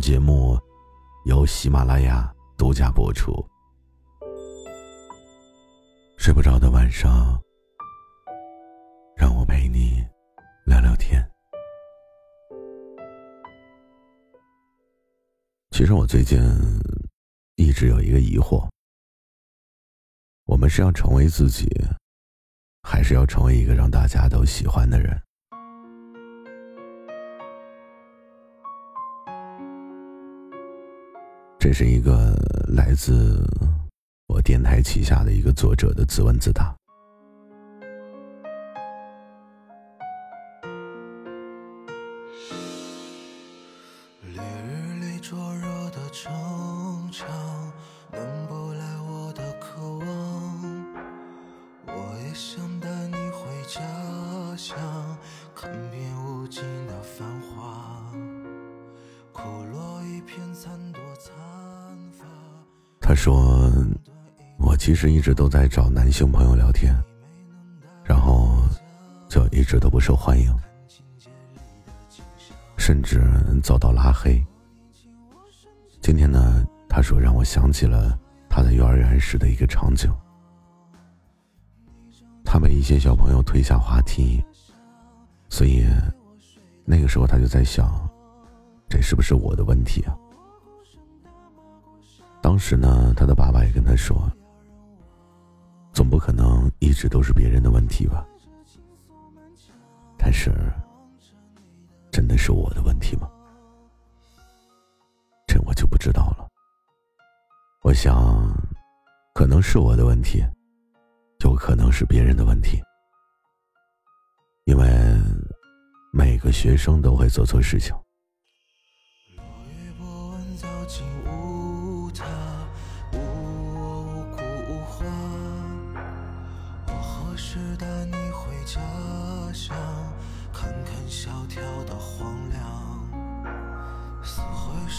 节目由喜马拉雅独家播出。睡不着的晚上，让我陪你聊聊天。其实我最近一直有一个疑惑：我们是要成为自己，还是要成为一个让大家都喜欢的人？这是一个来自我电台旗下的一个作者的自问自答。烈日里灼热的城墙，能不来我的渴望。我也想带你回家乡，看遍无尽的繁华，枯落一片残朵残发。他说：“我其实一直都在找男性朋友聊天，然后就一直都不受欢迎。”甚至遭到拉黑。今天呢，他说让我想起了他在幼儿园时的一个场景。他被一些小朋友推下滑梯，所以那个时候他就在想，这是不是我的问题啊？当时呢，他的爸爸也跟他说，总不可能一直都是别人的问题吧？但是。真的是我的问题吗？这我就不知道了。我想，可能是我的问题，有可能是别人的问题。因为每个学生都会做错事情。看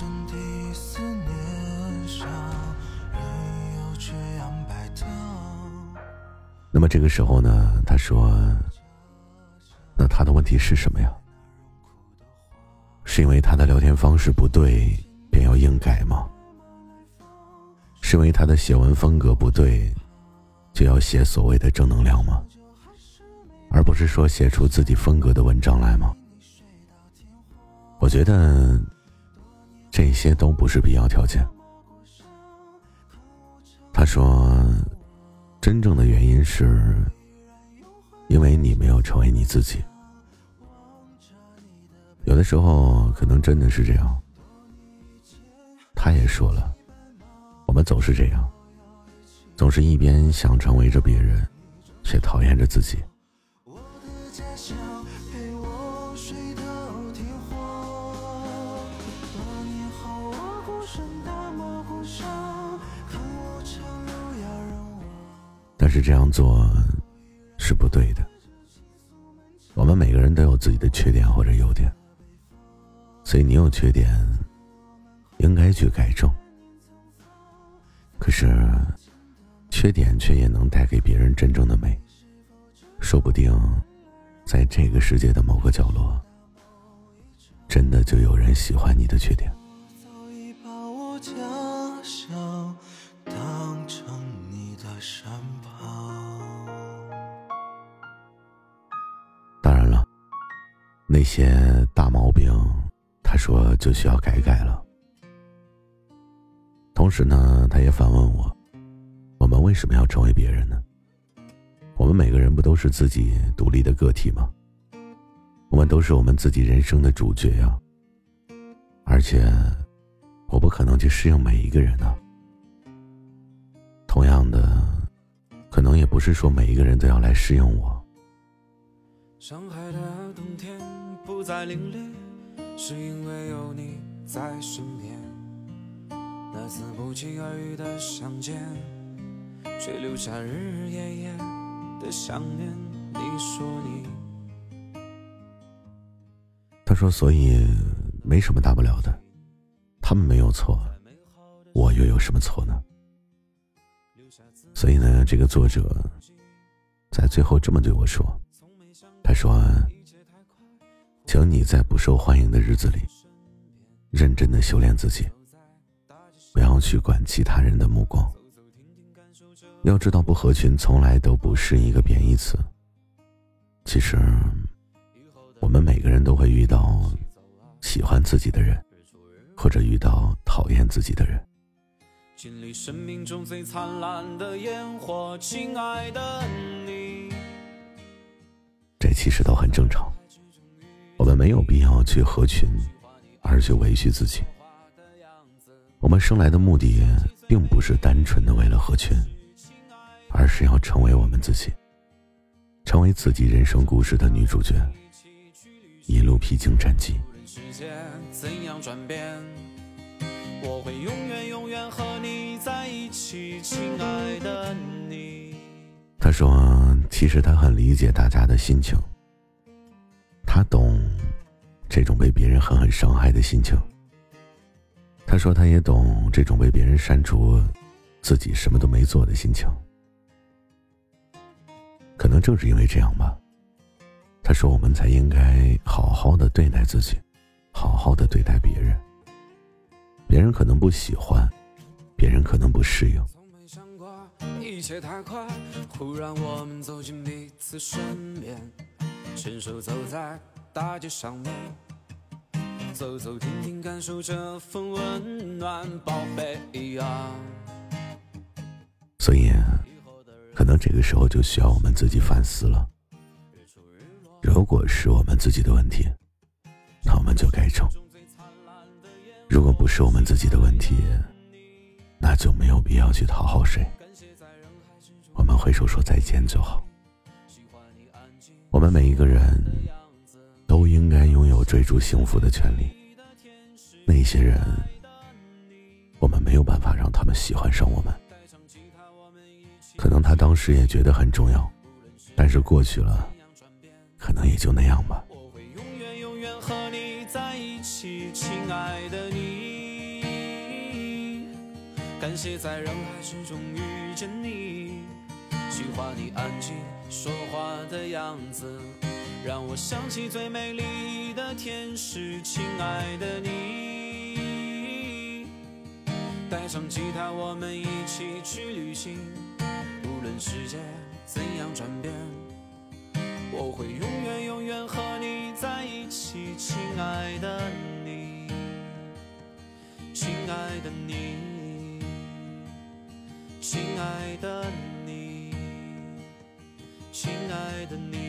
身体思念上，人又这样摆荡。那么这个时候呢？他说：“那他的问题是什么呀？是因为他的聊天方式不对，便要硬改吗？是因为他的写文风格不对，就要写所谓的正能量吗？”而不是说写出自己风格的文章来吗？我觉得这些都不是必要条件。他说，真正的原因是，因为你没有成为你自己。有的时候可能真的是这样。他也说了，我们总是这样，总是一边想成为着别人，却讨厌着自己。但是这样做是不对的。我们每个人都有自己的缺点或者优点，所以你有缺点，应该去改正。可是，缺点却也能带给别人真正的美。说不定，在这个世界的某个角落，真的就有人喜欢你的缺点。早已把我假想那些大毛病，他说就需要改改了。同时呢，他也反问我：我们为什么要成为别人呢？我们每个人不都是自己独立的个体吗？我们都是我们自己人生的主角呀。而且，我不可能去适应每一个人呢。同样的，可能也不是说每一个人都要来适应我。上海的冬天不再凛冽，是因为有你在身边。那次不期而遇的相见，却留下日日夜夜的想念。你说你，他说，所以没什么大不了的，他们没有错，我又有什么错呢？所以呢，这个作者在最后这么对我说：“他说，请你在不受欢迎的日子里，认真的修炼自己。”不要去管其他人的目光。要知道，不合群从来都不是一个贬义词。其实，我们每个人都会遇到喜欢自己的人，或者遇到讨厌自己的人。经历生命中最灿烂的烟火，亲爱的你，很正常。我们没有必要去合群，而去委屈自己。我们生来的目的，并不是单纯的为了合群，而是要成为我们自己，成为自己人生故事的女主角，一路披荆斩棘。我会永远永远和你在一起，亲爱的你。他说：“其实他很理解大家的心情，他懂这种被别人狠狠伤害的心情。”他说：“他也懂这种被别人删除，自己什么都没做的心情。可能正是因为这样吧。”他说：“我们才应该好好的对待自己，好好的对待别人。别人可能不喜欢，别人可能不适应。”一切太快，忽然我们走进彼此身边，牵手走在大街上面。走走停停，感受这份温暖，宝贝呀。所以，可能这个时候就需要我们自己反思了。如果是我们自己的问题，那我们就改正；如果不是我们自己的问题，那就没有必要去讨好谁。我们挥手说再见就好。我们每一个人。都应该拥有追逐幸福的权利。那些人，我们没有办法让他们喜欢上我们。可能他当时也觉得很重要，但是过去了，可能也就那样吧。亲爱的你。感谢在人海之中遇见你，喜欢你安静说话的样子。让我想起最美丽的天使，亲爱的你。带上吉他，我们一起去旅行。无论世界怎样转变，我会永远永远和你在一起，亲爱的你，亲爱的你，亲爱的你，亲爱的你。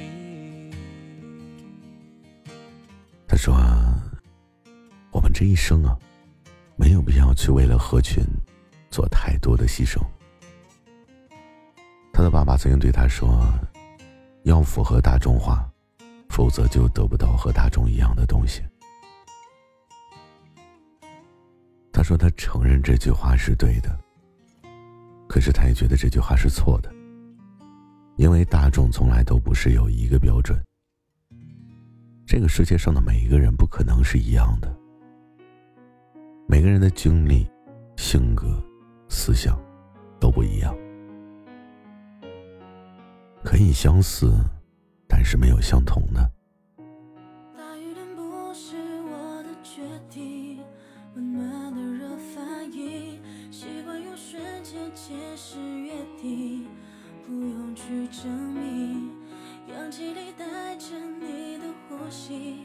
说，我们这一生啊，没有必要去为了合群做太多的牺牲。他的爸爸曾经对他说：“要符合大众化，否则就得不到和大众一样的东西。”他说他承认这句话是对的，可是他也觉得这句话是错的，因为大众从来都不是有一个标准。这个世界上的每一个人不可能是一样的，每个人的经历、性格、思想都不一样，可以相似，但是没有相同的。不用去证的。呼吸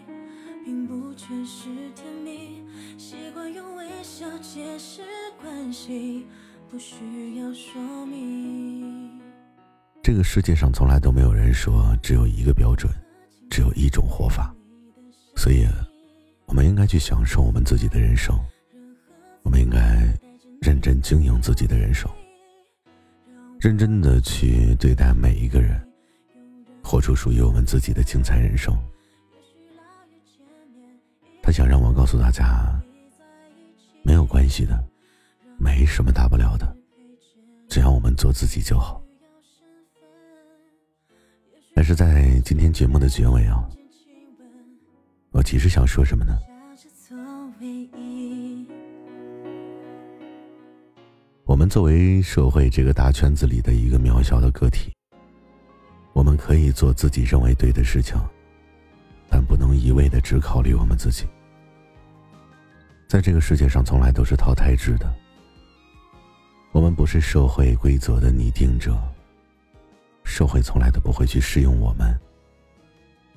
并不全是甜蜜，习惯用微笑解释关系，不需要说明。这个世界上从来都没有人说只有一个标准，只有一种活法，所以，我们应该去享受我们自己的人生，我们应该认真经营自己的人生，认真的去对待每一个人，活出属于我们自己的精彩人生。他想让我告诉大家，没有关系的，没什么大不了的，只要我们做自己就好。但是在今天节目的结尾啊，我其实想说什么呢？我们作为社会这个大圈子里的一个渺小的个体，我们可以做自己认为对的事情，但不能一味的只考虑我们自己。在这个世界上，从来都是淘汰制的。我们不是社会规则的拟定者，社会从来都不会去适用我们。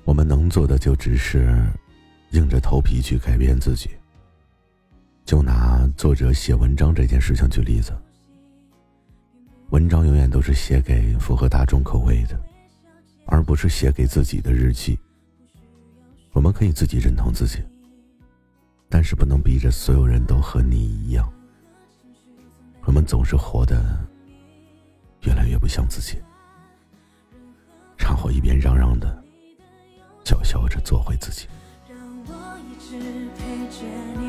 我们能做的就只是硬着头皮去改变自己。就拿作者写文章这件事情举例子，文章永远都是写给符合大众口味的，而不是写给自己的日记。我们可以自己认同自己。但是不能逼着所有人都和你一样。我们总是活得越来越不像自己，然后一边嚷嚷的叫嚣着做回自己。让我一直陪着你，